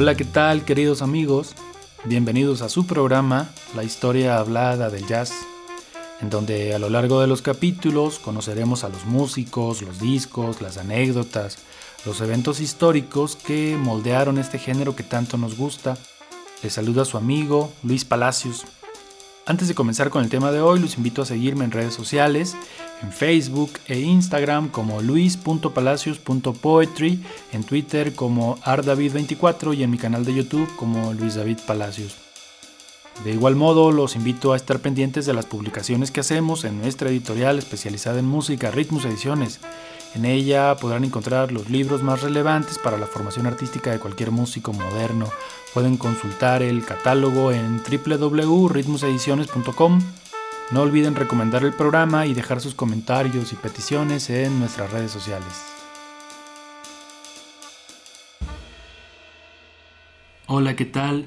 Hola, ¿qué tal queridos amigos? Bienvenidos a su programa La historia hablada del jazz, en donde a lo largo de los capítulos conoceremos a los músicos, los discos, las anécdotas, los eventos históricos que moldearon este género que tanto nos gusta. Les saluda su amigo Luis Palacios. Antes de comenzar con el tema de hoy, los invito a seguirme en redes sociales, en Facebook e Instagram como luis.palacios.poetry, en Twitter como ardavid24 y en mi canal de YouTube como Luis David Palacios. De igual modo, los invito a estar pendientes de las publicaciones que hacemos en nuestra editorial especializada en música, ritmos ediciones. En ella podrán encontrar los libros más relevantes para la formación artística de cualquier músico moderno. Pueden consultar el catálogo en www.ritmosediciones.com. No olviden recomendar el programa y dejar sus comentarios y peticiones en nuestras redes sociales. Hola, ¿qué tal?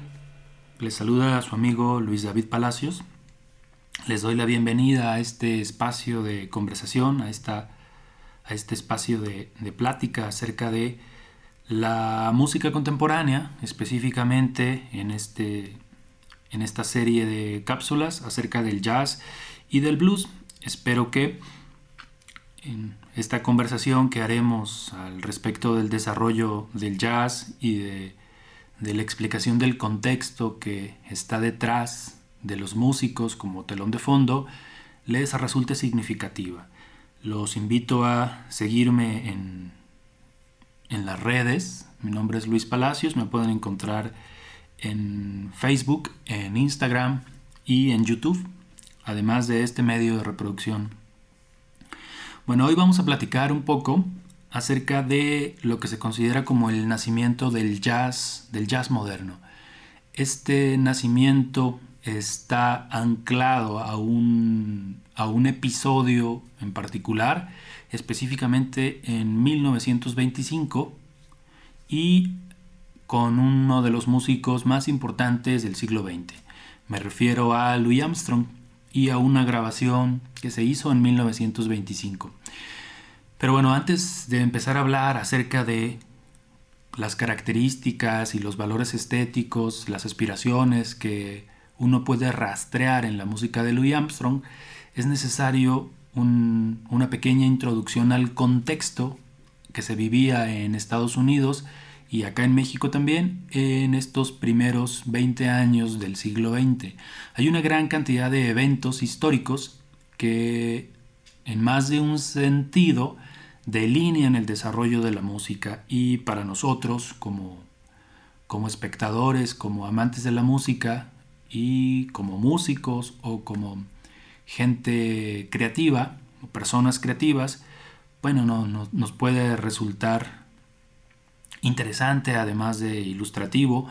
Les saluda a su amigo Luis David Palacios. Les doy la bienvenida a este espacio de conversación, a esta este espacio de, plática acerca de la música contemporánea, específicamente en, este, en esta serie de cápsulas acerca del jazz y del blues. Espero que en esta conversación que haremos al respecto del desarrollo del jazz y de la explicación del contexto que está detrás de los músicos como telón de fondo, les resulte significativa. Los invito a seguirme en, en las redes. Mi nombre es Luis Palacios. Me pueden encontrar en Facebook, en Instagram y en YouTube, además de este medio de reproducción. Bueno, hoy vamos a platicar un poco acerca de lo que se considera como el nacimiento del jazz, del jazz moderno. Este nacimiento está anclado a un, a un episodio en particular, específicamente en 1925 y con uno de los músicos más importantes del siglo XX. Me refiero a Louis Armstrong y a una grabación que se hizo en 1925. Pero bueno, antes de empezar a hablar acerca de las características y los valores estéticos, las aspiraciones que uno puede rastrear en la música de Louis Armstrong, es necesario una pequeña introducción al contexto que se vivía en Estados Unidos y acá en México también en estos primeros 20 años del siglo XX. Hay una gran cantidad de eventos históricos que en más de un sentido delinean el desarrollo de la música y para nosotros como, como espectadores, como amantes de la música, y como músicos o como gente creativa o personas creativas, bueno, no, nos puede resultar interesante, además de ilustrativo,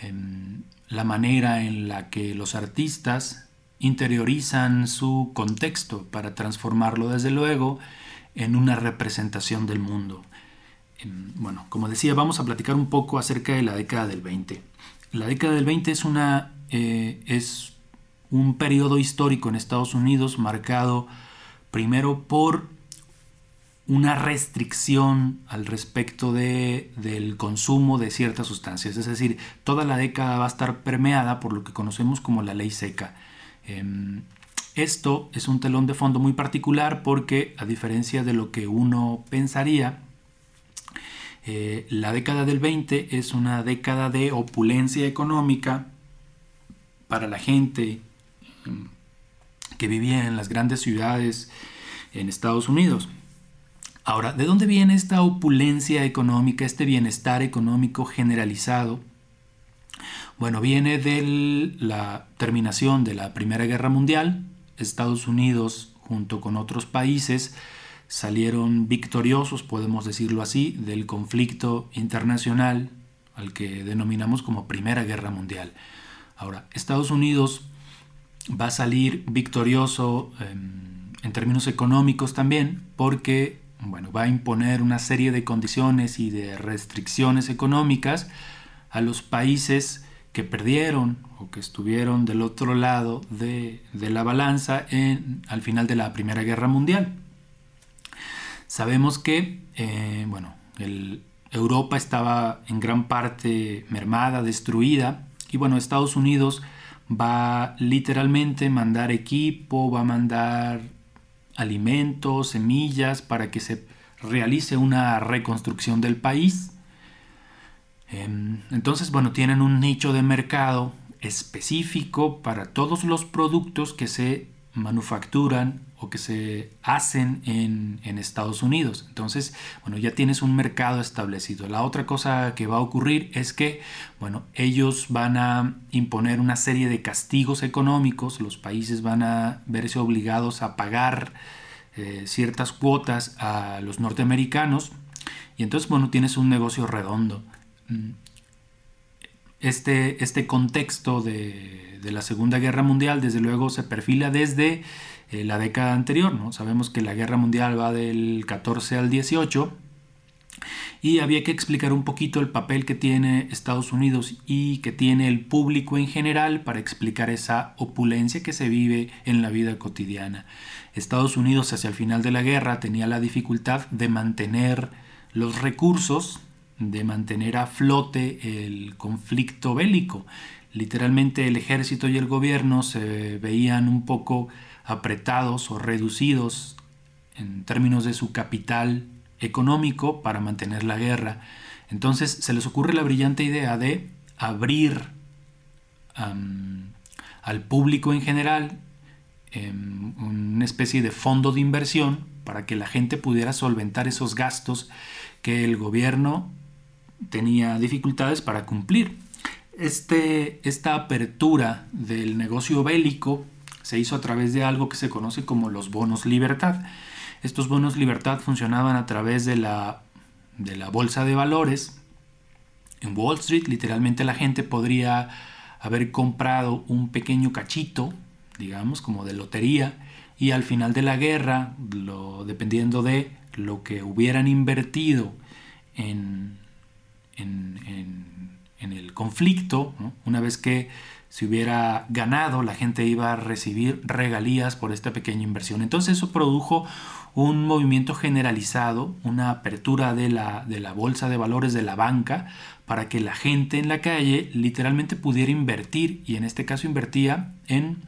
em, la manera en la que los artistas interiorizan su contexto para transformarlo desde luego en una representación del mundo. Em, bueno, como decía, vamos a platicar un poco acerca de la década del 20. La década del 20 es una eh, es un periodo histórico en Estados Unidos marcado primero por una restricción al respecto de, del consumo de ciertas sustancias. Es decir, toda la década va a estar permeada por lo que conocemos como la ley seca. Em, esto es un telón de fondo muy particular porque, a diferencia de lo que uno pensaría, eh, la década del 20 es una década de opulencia económica para la gente mm, que vivía en las grandes ciudades en Estados Unidos. Ahora, ¿de dónde viene esta opulencia económica, este bienestar económico generalizado? Bueno, viene de la terminación de la Primera Guerra Mundial. Estados Unidos, junto con otros países, salieron victoriosos, podemos decirlo así, del conflicto internacional al que denominamos como Primera Guerra Mundial. Ahora, Estados Unidos va a salir victorioso en términos económicos también porque bueno, va a imponer una serie de condiciones y de restricciones económicas a los países que perdieron o que estuvieron del otro lado de, la balanza al final de la Primera Guerra Mundial. Sabemos que eh, bueno, Europa estaba en gran parte mermada, destruida, y bueno, Estados Unidos va literalmente mandar equipo, va a mandar alimentos, semillas para que se realice una reconstrucción del país. Em, entonces, bueno, tienen un nicho de mercado específico para todos los productos que se manufacturan que se hacen en, Estados Unidos. Entonces, bueno, ya tienes un mercado establecido. La otra cosa que va a ocurrir es que, bueno, ellos van a imponer una serie de castigos económicos, los países van a verse obligados a pagar eh, ciertas cuotas a los norteamericanos y entonces, bueno, tienes un negocio redondo. Mm, este, este contexto de la Segunda Guerra Mundial, desde luego, se perfila desde la década anterior. ¿no? Sabemos que la guerra mundial va del 14 al 18 y había que explicar un poquito el papel que tiene Estados Unidos y que tiene el público en general para explicar esa opulencia que se vive en la vida cotidiana. Estados Unidos hacia el final de la guerra tenía la dificultad de mantener los recursos, de mantener a flote el conflicto bélico. Literalmente el ejército y el gobierno se veían un poco apretados o reducidos en términos de su capital económico para mantener la guerra. Entonces se les ocurre la brillante idea de abrir al público en general em, una especie de fondo de inversión para que la gente pudiera solventar esos gastos que el gobierno tenía dificultades para cumplir. Este, esta apertura del negocio bélico se hizo a través de algo que se conoce como los bonos libertad. Estos bonos libertad funcionaban a través de la, de la bolsa de valores. En Wall Street literalmente la gente podría haber comprado un pequeño cachito, digamos, como de lotería, y al final de la guerra, lo, dependiendo de lo que hubieran invertido en, en, en, el conflicto, una vez que si hubiera ganado, la gente iba a recibir regalías por esta pequeña inversión. Entonces eso produjo un movimiento generalizado, una apertura de la, de la bolsa de valores de la banca para que la gente en la calle literalmente pudiera invertir y en este caso invertía en,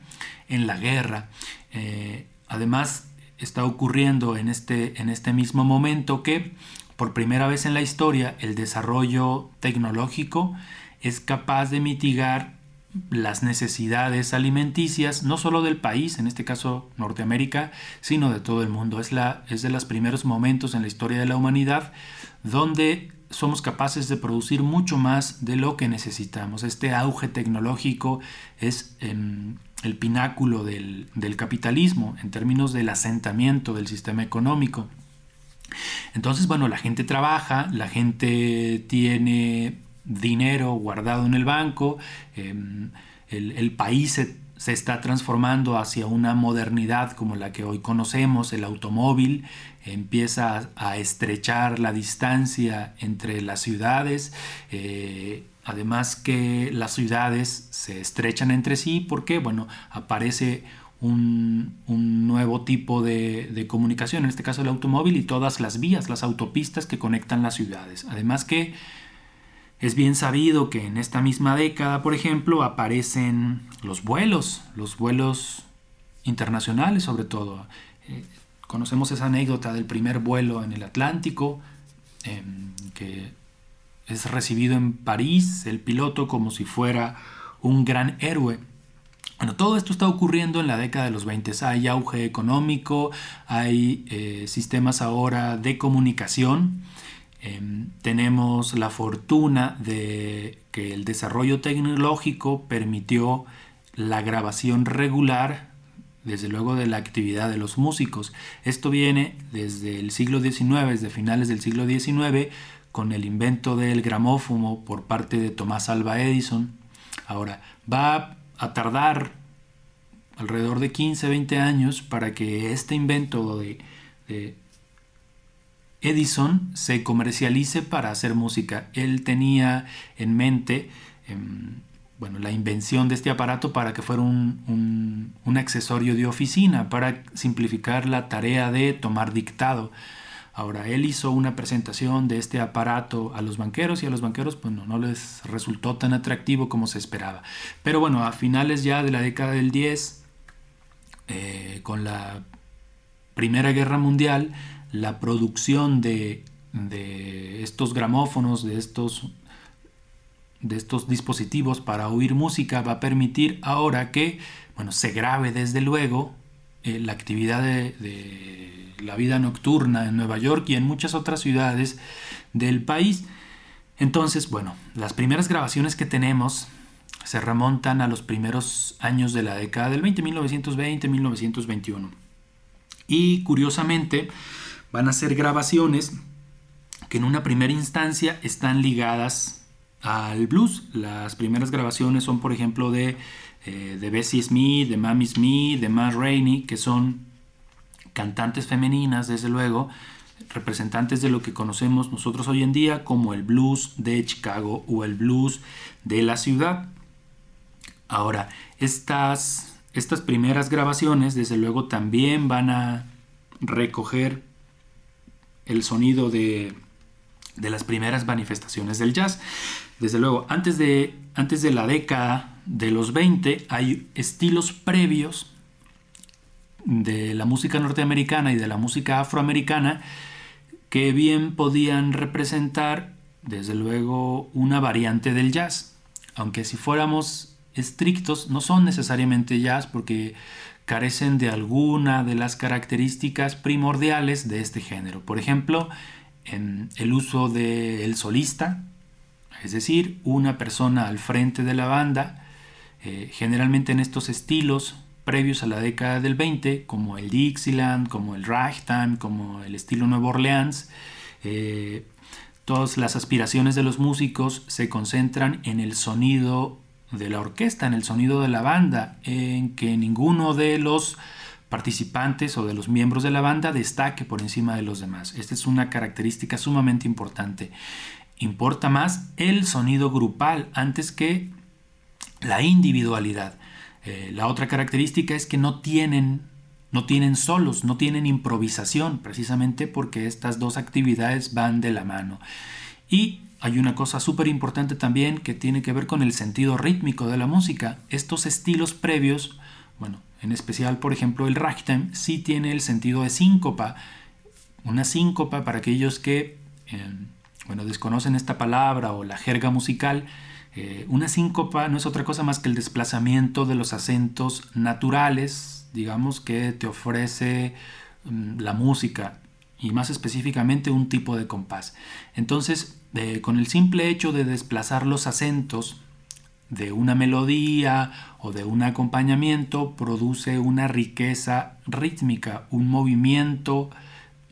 en la guerra. Eh, además está ocurriendo en este, en este mismo momento que por primera vez en la historia el desarrollo tecnológico es capaz de mitigar las necesidades alimenticias, no solo del país, en este caso Norteamérica, sino de todo el mundo. Es, la, es de los primeros momentos en la historia de la humanidad donde somos capaces de producir mucho más de lo que necesitamos. Este auge tecnológico es em, el pináculo del, del capitalismo en términos del asentamiento del sistema económico. Entonces, bueno, la gente trabaja, la gente tiene dinero guardado en el banco, em, el, país se, está transformando hacia una modernidad como la que hoy conocemos, el automóvil empieza a, estrechar la distancia entre las ciudades, eh, además que las ciudades se estrechan entre sí porque, bueno, aparece un, nuevo tipo de, de, comunicación, en este caso el automóvil y todas las vías, las autopistas que conectan las ciudades. Además que es bien sabido que en esta misma década, por ejemplo, aparecen los vuelos, los vuelos internacionales sobre todo. Eh, conocemos esa anécdota del primer vuelo en el Atlántico, em, que es recibido en París el piloto como si fuera un gran héroe. Bueno, todo esto está ocurriendo en la década de los 20. Hay auge económico, hay eh, sistemas ahora de comunicación Em, tenemos la fortuna de que el desarrollo tecnológico permitió la grabación regular, desde luego, de la actividad de los músicos. Esto viene desde el siglo XIX, desde finales del siglo XIX, con el invento del gramófono por parte de Tomás Alba Edison. Ahora, va a tardar alrededor de 15, 20 años para que este invento de Edison se comercialice para hacer música. Él tenía en mente em, bueno, la invención de este aparato para que fuera un, un, accesorio de oficina, para simplificar la tarea de tomar dictado. Ahora, él hizo una presentación de este aparato a los banqueros y a los banqueros pues no, les resultó tan atractivo como se esperaba. Pero bueno, a finales ya de la década del 10, eh, con la Primera Guerra Mundial, la producción de, de estos gramófonos, de estos de estos dispositivos para oír música va a permitir ahora que bueno, se grabe desde luego eh, la actividad de, la vida nocturna en Nueva York y en muchas otras ciudades del país. Entonces, bueno, las primeras grabaciones que tenemos se remontan a los primeros años de la década del 20, 1920, 1921. Y curiosamente van a ser grabaciones que en una primera instancia están ligadas al blues. Las primeras grabaciones son, por ejemplo, de, eh, de Bessie Smith, de Mammy Smith, de Ma Rainey, que son cantantes femeninas, desde luego, representantes de lo que conocemos nosotros hoy en día como el blues de Chicago o el blues de la ciudad. Ahora, estas, estas primeras grabaciones, desde luego, también van a recoger el sonido de, de las primeras manifestaciones del jazz. Desde luego, antes de, antes de la década de los 20 hay estilos previos de la música norteamericana y de la música afroamericana que bien podían representar, desde luego, una variante del jazz. Aunque si fuéramos estrictos, no son necesariamente jazz porque carecen de alguna de las características primordiales de este género. Por ejemplo, en el uso del solista, es decir, una persona al frente de la banda, eh, generalmente en estos estilos previos a la década del 20, como el Dixieland, como el ragtime, como el estilo Nueva Orleans, eh, todas las aspiraciones de los músicos se concentran en el sonido de la orquesta, en el sonido de la banda, en que ninguno de los participantes o de los miembros de la banda destaque por encima de los demás. Esta es una característica sumamente importante importa más el sonido grupal antes que la individualidad. Eh, la otra característica es que no tienen, no tienen solos, no tienen improvisación, precisamente porque estas dos actividades van de la mano. Y hay una cosa súper importante también que tiene que ver con el sentido rítmico de la música. Estos estilos previos, bueno, en especial por ejemplo el ragtime, sí tiene el sentido de síncopa. Una síncopa para aquellos que... Eh, bueno, desconocen esta palabra o la jerga musical, eh, una síncopa no es otra cosa más que el desplazamiento de los acentos naturales, digamos, que te ofrece mm, la música y más específicamente un tipo de compás. Entonces, con el simple hecho de desplazar los acentos de una melodía o de un acompañamiento, produce una riqueza rítmica, un movimiento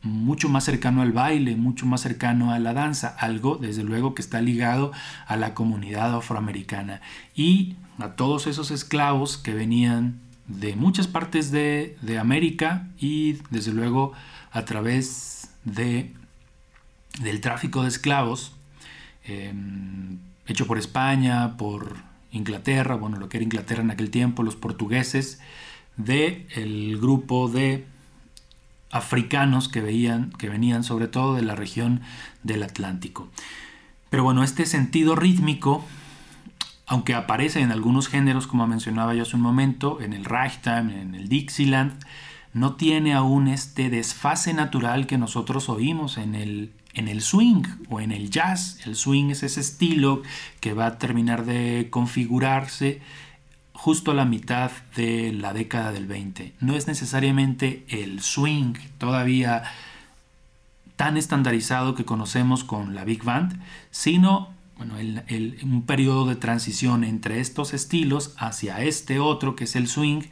mucho más cercano al baile, mucho más cercano a la danza, algo desde luego que está ligado a la comunidad afroamericana. Y a todos esos esclavos que venían de muchas partes de, América y desde luego a través de, del tráfico de esclavos em, hecho por España, por Inglaterra, bueno, lo que era Inglaterra en aquel tiempo, los portugueses, de el grupo de africanos que, veían, que venían sobre todo de la región del Atlántico. Pero bueno, este sentido rítmico, aunque aparece en algunos géneros, como mencionaba yo hace un momento, en el ragtime, en el Dixieland, no tiene aún este desfase natural que nosotros oímos en el, en el swing o en el jazz. El swing es ese estilo que va a terminar de configurarse justo a la mitad de la década del 20. No es necesariamente el swing todavía tan estandarizado que conocemos con la Big Band, sino bueno, un periodo de transición entre estos estilos hacia este otro que es el swing,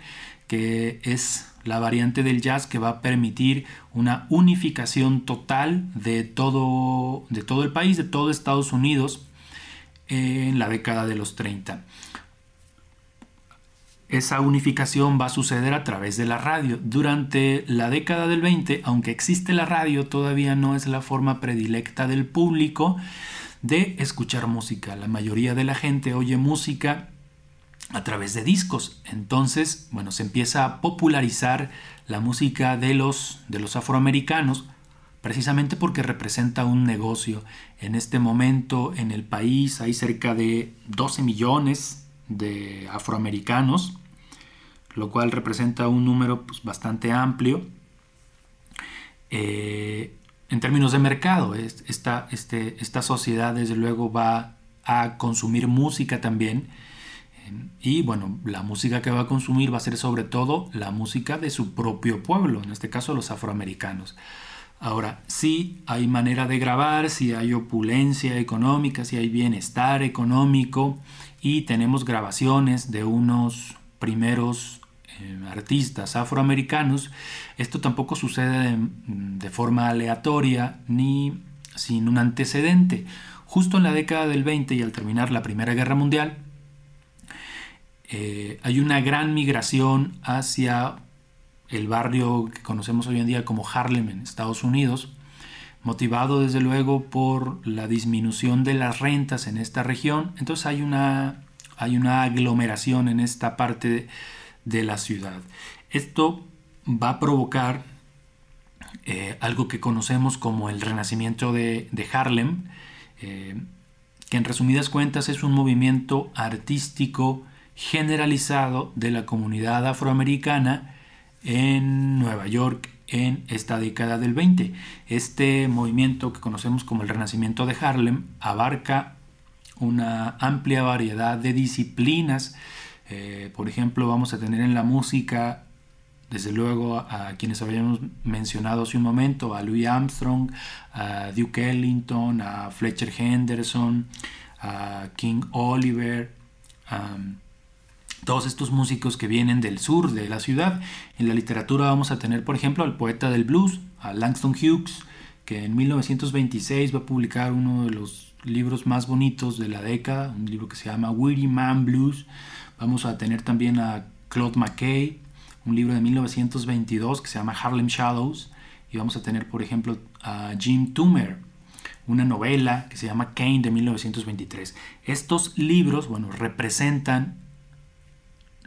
que es la variante del jazz que va a permitir una unificación total de todo, de todo el país, de todo Estados Unidos en la década de los 30 esa unificación va a suceder a través de la radio. Durante la década del 20, aunque existe la radio, todavía no es la forma predilecta del público de escuchar música. La mayoría de la gente oye música a través de discos. Entonces, bueno, se empieza a popularizar la música de los, de los afroamericanos precisamente porque representa un negocio. En este momento en el país hay cerca de 12 millones de afroamericanos, lo cual representa un número pues, bastante amplio. Eh, en términos de mercado, esta, este, esta sociedad desde luego va a consumir música también. Y bueno, la música que va a consumir va a ser sobre todo la música de su propio pueblo, en este caso los afroamericanos. Ahora, sí hay manera de grabar, si hay opulencia económica, si hay bienestar económico y tenemos grabaciones de unos primeros eh, artistas afroamericanos, esto tampoco sucede de, forma aleatoria ni sin un antecedente. Justo en la década del 20 y al terminar la Primera Guerra Mundial, eh, hay una gran migración hacia el barrio que conocemos hoy en día como Harlem en Estados Unidos, motivado desde luego por la disminución de las rentas en esta región. Entonces hay una, hay una aglomeración en esta parte de, la ciudad. Esto va a provocar eh, algo que conocemos como el renacimiento de, Harlem, eh, que en resumidas cuentas es un movimiento artístico generalizado de la comunidad afroamericana en Nueva York en esta década del 20. Este movimiento que conocemos como el Renacimiento de Harlem abarca una amplia variedad de disciplinas eh, por ejemplo, vamos a tener en la música, desde luego, a quienes habíamos mencionado hace un momento, a Louis Armstrong, a Duke Ellington, a Fletcher Henderson, a King Oliver, todos estos músicos que vienen del sur de la ciudad. En la literatura vamos a tener, por ejemplo, al poeta del blues, a Langston Hughes, que en 1926 va a publicar uno de los libros más bonitos de la década, un libro que se llama Weary Man Blues, Vamos a tener también a Claude McKay, un libro de 1922 que se llama Harlem Shadows. Y vamos a tener, por ejemplo, a Jim Toomer, una novela que se llama Kane de 1923. Estos libros, bueno, representan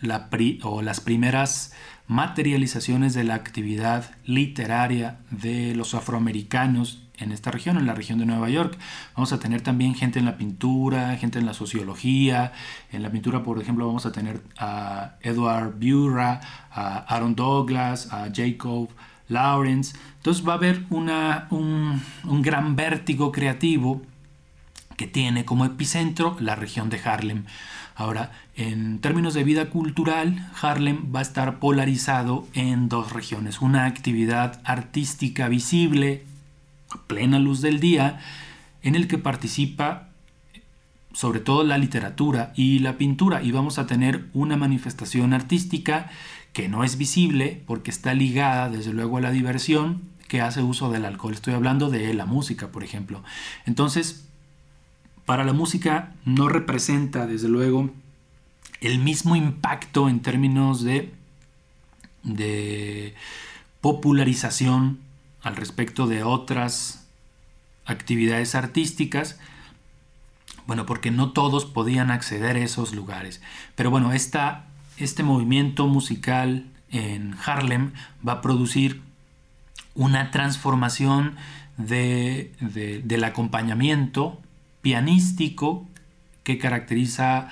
las primeras materializaciones de la actividad literaria de los afroamericanos en esta región, en la región de Nueva York. Vamos a tener también gente en la pintura, gente en la sociología. En la pintura, por ejemplo, vamos a tener a Edward Bura, a Aaron Douglas, a Jacob Lawrence. Entonces va a haber una, un, un gran vértigo creativo que tiene como epicentro la región de Harlem. Ahora, en términos de vida cultural, Harlem va a estar polarizado en dos regiones. Una actividad artística visible plena luz del día, en el que participa sobre todo la literatura y la pintura y vamos a tener una manifestación artística que no es visible porque está ligada desde luego a la diversión que hace uso del alcohol. Estoy hablando de la música, por ejemplo. Entonces, para la música no representa desde luego el mismo impacto en términos de, popularización al respecto de otras actividades artísticas, bueno, porque no todos podían acceder a esos lugares. Pero bueno, esta, este movimiento musical en Harlem va a producir una transformación del acompañamiento pianístico que caracteriza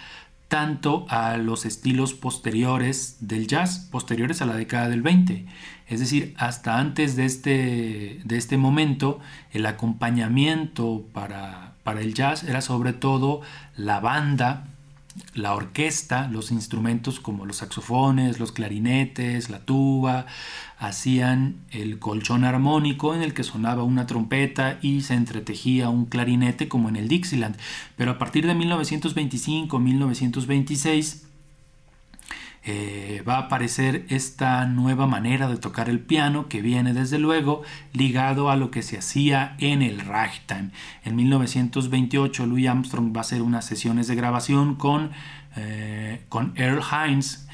tanto a los estilos posteriores del jazz, posteriores a la década del 20. Es decir, hasta antes de este, de este momento, el acompañamiento para, para el jazz era sobre todo la banda la orquesta, los instrumentos como los saxofones, los clarinetes, la tuba, hacían el colchón armónico en el que sonaba una trompeta y se entretejía un clarinete como en el Dixieland. Pero a partir de 1925-1926 eh, va a aparecer esta nueva manera de tocar el piano que viene desde luego ligado a lo que se hacía en el ragtime. En 1928 Louis Armstrong va a hacer unas sesiones de grabación con, eh, con Earl Hines,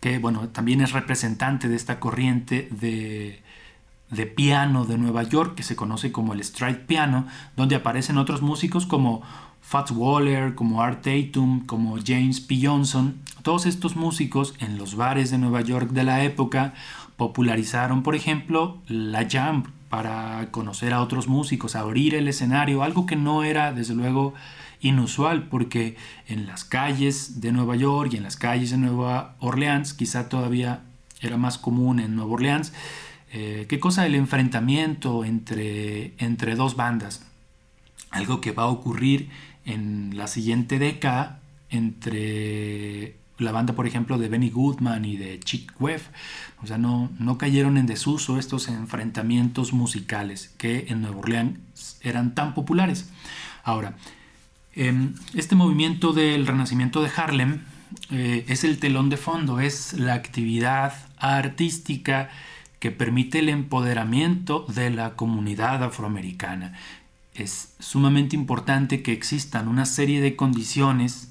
que bueno, también es representante de esta corriente de, de piano de Nueva York que se conoce como el stride piano, donde aparecen otros músicos como Fats Waller, como Art Tatum, como James P. Johnson. Todos estos músicos en los bares de Nueva York de la época popularizaron, por ejemplo, la jam, para conocer a otros músicos, abrir el escenario, algo que no era desde luego inusual porque en las calles de Nueva York y en las calles de Nueva Orleans, quizá todavía era más común en Nueva Orleans, eh, ¿qué cosa? El enfrentamiento entre, entre dos bandas. Algo que va a ocurrir en la siguiente década entre la banda, por ejemplo, de Benny Goodman y de Chick Webb. O sea, no, no cayeron en desuso estos enfrentamientos musicales que en Nueva Orleans eran tan populares. Ahora, em, este movimiento del renacimiento de Harlem eh, es el telón de fondo, es la actividad artística que permite el empoderamiento de la comunidad afroamericana. Es sumamente importante que existan una serie de condiciones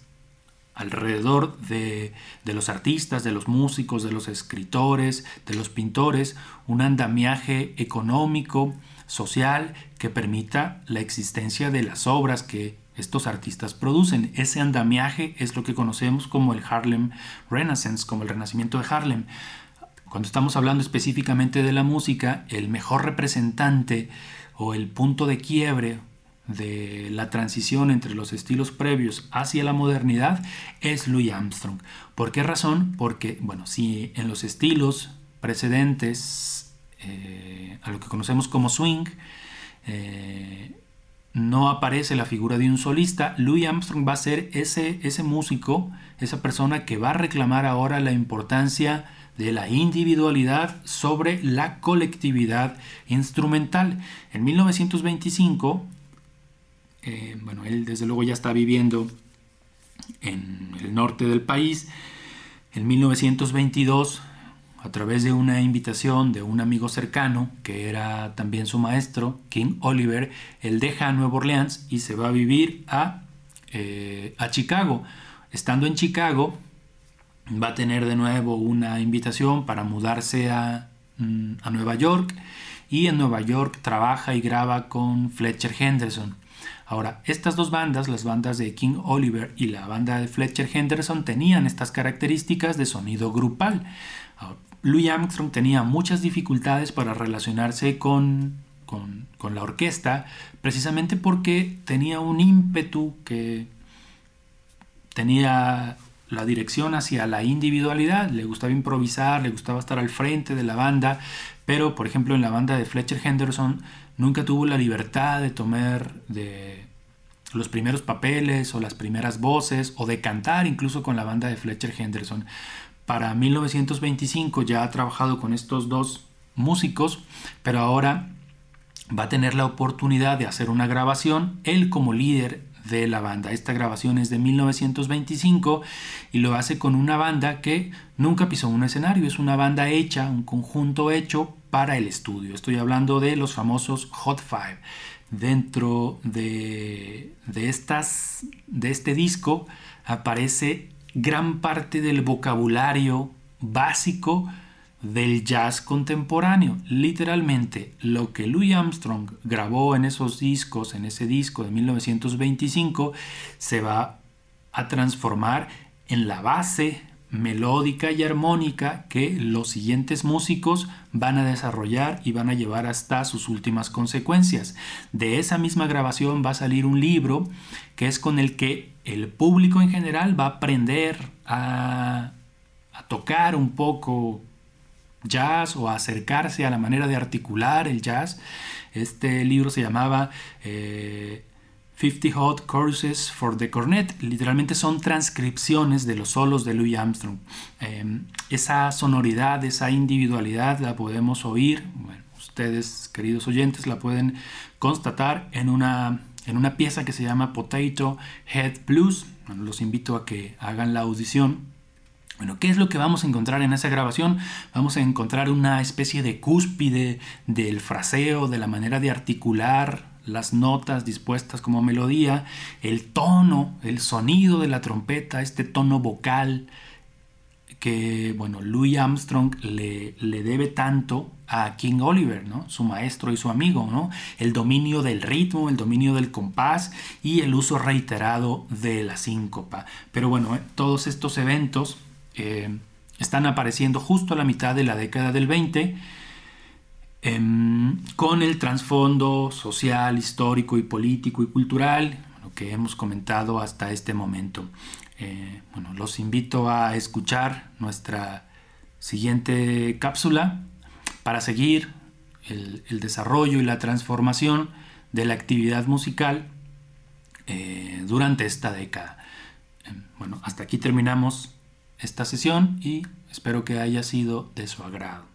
alrededor de, los artistas, de los músicos, de los escritores, de los pintores, un andamiaje económico, social, que permita la existencia de las obras que estos artistas producen. Ese andamiaje es lo que conocemos como el Harlem Renaissance, como el renacimiento de Harlem. Cuando estamos hablando específicamente de la música, el mejor representante o el punto de quiebre de la transición entre los estilos previos hacia la modernidad es Louis Armstrong. ¿Por qué razón? Porque, bueno, si en los estilos precedentes eh, a lo que conocemos como swing, eh, no aparece la figura de un solista, Louis Armstrong va a ser ese, ese músico, esa persona que va a reclamar ahora la importancia de la individualidad sobre la colectividad instrumental. En 1925, eh, bueno, él desde luego ya está viviendo en el norte del país. En 1922, a través de una invitación de un amigo cercano, que era también su maestro, King Oliver, él deja Nueva Orleans y se va a vivir a, eh, a Chicago. Estando en Chicago, va a tener de nuevo una invitación para mudarse a, mm, a Nueva York y en Nueva York trabaja y graba con Fletcher Henderson. Ahora, estas dos bandas, las bandas de King Oliver y la banda de Fletcher Henderson, tenían estas características de sonido grupal. Louis Armstrong tenía muchas dificultades para relacionarse con, con, la orquesta, precisamente porque tenía un ímpetu que tenía la dirección hacia la individualidad, le gustaba improvisar, le gustaba estar al frente de la banda, pero por ejemplo en la banda de Fletcher Henderson nunca tuvo la libertad de tomar de los primeros papeles o las primeras voces o de cantar incluso con la banda de Fletcher Henderson. Para 1925 ya ha trabajado con estos dos músicos, pero ahora va a tener la oportunidad de hacer una grabación, él como líder de la banda. Esta grabación es de 1925 y lo hace con una banda que nunca pisó un escenario, es una banda hecha, un conjunto hecho para el estudio. Estoy hablando de los famosos Hot Five. Dentro de, de, estas, de este disco aparece gran parte del vocabulario básico del jazz contemporáneo. Literalmente, lo que Louis Armstrong grabó en esos discos, en ese disco de 1925, se va a transformar en la base melódica y armónica que los siguientes músicos van a desarrollar y van a llevar hasta sus últimas consecuencias. De esa misma grabación va a salir un libro que es con el que el público en general va a aprender a, tocar un poco jazz o acercarse a la manera de articular el jazz. Este libro se llamaba eh, 50 Hot Courses for the Cornet. Literalmente son transcripciones de los solos de Louis Armstrong. Em, esa sonoridad, esa individualidad la podemos oír, ustedes queridos oyentes la pueden constatar en una, en una pieza que se llama Potato Head Blues. los invito a que hagan la audición. Bueno, ¿qué es lo que vamos a encontrar en esa grabación? Vamos a encontrar una especie de cúspide del fraseo, de la manera de articular las notas dispuestas como melodía, el tono, el sonido de la trompeta, este tono vocal que, bueno, Louis Armstrong le, le debe tanto a King Oliver, ¿no? Su maestro y su amigo, ¿no? El dominio del ritmo, el dominio del compás y el uso reiterado de la síncopa. Pero bueno, eh, todos estos eventos eh, están apareciendo justo a la mitad de la década del 20 em, con el trasfondo social, histórico y político y cultural lo que hemos comentado hasta este momento. Eh, bueno, los invito a escuchar nuestra siguiente cápsula para seguir el, desarrollo y la transformación de la actividad musical eh, durante esta década. Em, bueno, hasta aquí terminamos esta sesión y espero que haya sido de su agrado.